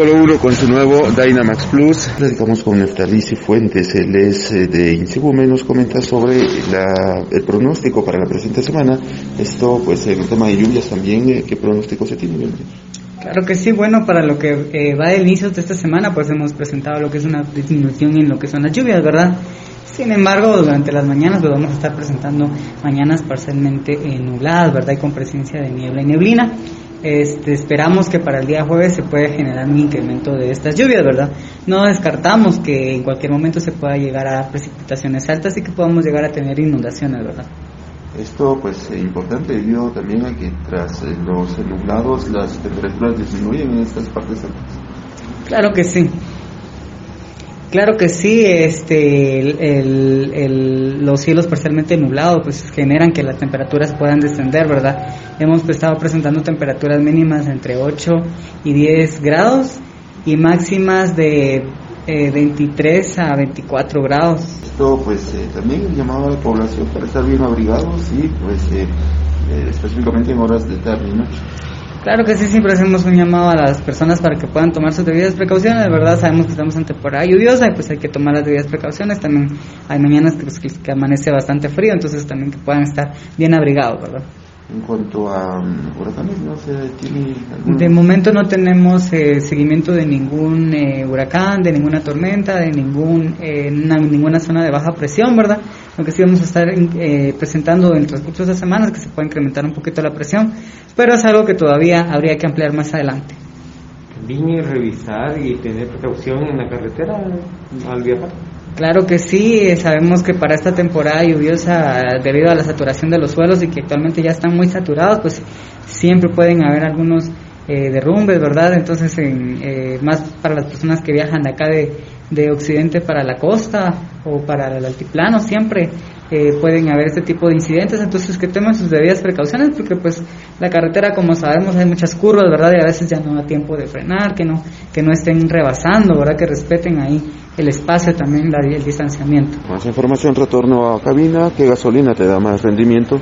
Polo 1 con su nuevo Dynamax Plus. Platicamos con Neftalici Fuentes, él es eh, de Insegume, nos comenta sobre la, el pronóstico para la presente semana. Esto, pues, en el tema de lluvias también, eh, ¿qué pronóstico se tiene? Claro que sí, bueno, para lo que eh, va del inicio de esta semana, pues hemos presentado lo que es una disminución en lo que son las lluvias, ¿verdad? Sin embargo, durante las mañanas lo vamos a estar presentando mañanas parcialmente nubladas, ¿verdad? Y con presencia de niebla y neblina. Este, esperamos que para el día jueves se pueda generar un incremento de estas lluvias, ¿verdad? No descartamos que en cualquier momento se pueda llegar a precipitaciones altas y que podamos llegar a tener inundaciones, ¿verdad? Esto pues es importante debido también a que tras eh, los nublados las temperaturas disminuyen en estas partes altas. Claro que sí. Claro que sí, este, el, los cielos parcialmente nublados pues generan que las temperaturas puedan descender, ¿verdad? Hemos estado presentando temperaturas mínimas entre 8 y 10 grados y máximas de eh, 23 a 24 grados. Esto pues eh, también llamado a la población para estar bien abrigados y pues eh, eh, específicamente en horas de tarde y noche. Claro que sí, siempre hacemos un llamado a las personas para que puedan tomar sus debidas precauciones. De verdad, sabemos que estamos en temporada lluviosa y pues hay que tomar las debidas precauciones. También hay mañanas que, que amanece bastante frío, entonces también que puedan estar bien abrigados, ¿verdad? En cuanto a um, huracanes, ¿no se tiene. De momento no tenemos eh, seguimiento de ningún eh, huracán, de ninguna tormenta, de ningún eh, na, ninguna zona de baja presión, ¿verdad? Lo que sí vamos a estar eh, presentando en el transcurso de estas semanas que se puede incrementar un poquito la presión, pero es algo que todavía habría que ampliar más adelante. Vine revisar y tener precaución en la carretera al viajar. Claro que sí, eh, sabemos que para esta temporada lluviosa, debido a la saturación de los suelos y que actualmente ya están muy saturados, pues siempre pueden haber algunos eh, derrumbes, ¿verdad? Entonces, en, eh, más para las personas que viajan de acá de, de Occidente para la costa o para el altiplano, siempre eh, pueden haber este tipo de incidentes, entonces que tomen sus debidas precauciones porque pues la carretera como sabemos hay muchas curvas, ¿verdad? Y a veces ya no da tiempo de frenar, que no que no estén rebasando, ¿verdad? Que respeten ahí el espacio también, la, el distanciamiento. Más información, retorno a cabina, ¿qué gasolina te da más rendimiento?